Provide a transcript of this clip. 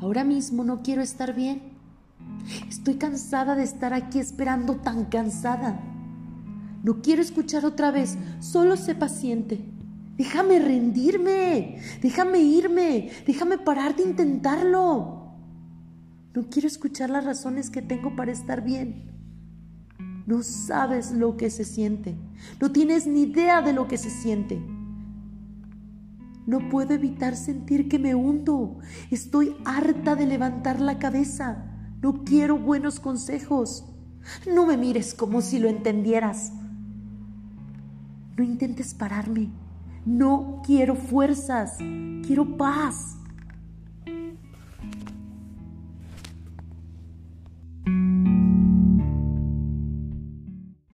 Ahora mismo no quiero estar bien. Estoy cansada de estar aquí esperando tan cansada. No quiero escuchar otra vez, solo sé paciente. Déjame rendirme, déjame irme, déjame parar de intentarlo. No quiero escuchar las razones que tengo para estar bien. No sabes lo que se siente, no tienes ni idea de lo que se siente. No puedo evitar sentir que me hundo. Estoy harta de levantar la cabeza. No quiero buenos consejos. No me mires como si lo entendieras. No intentes pararme. No quiero fuerzas. Quiero paz.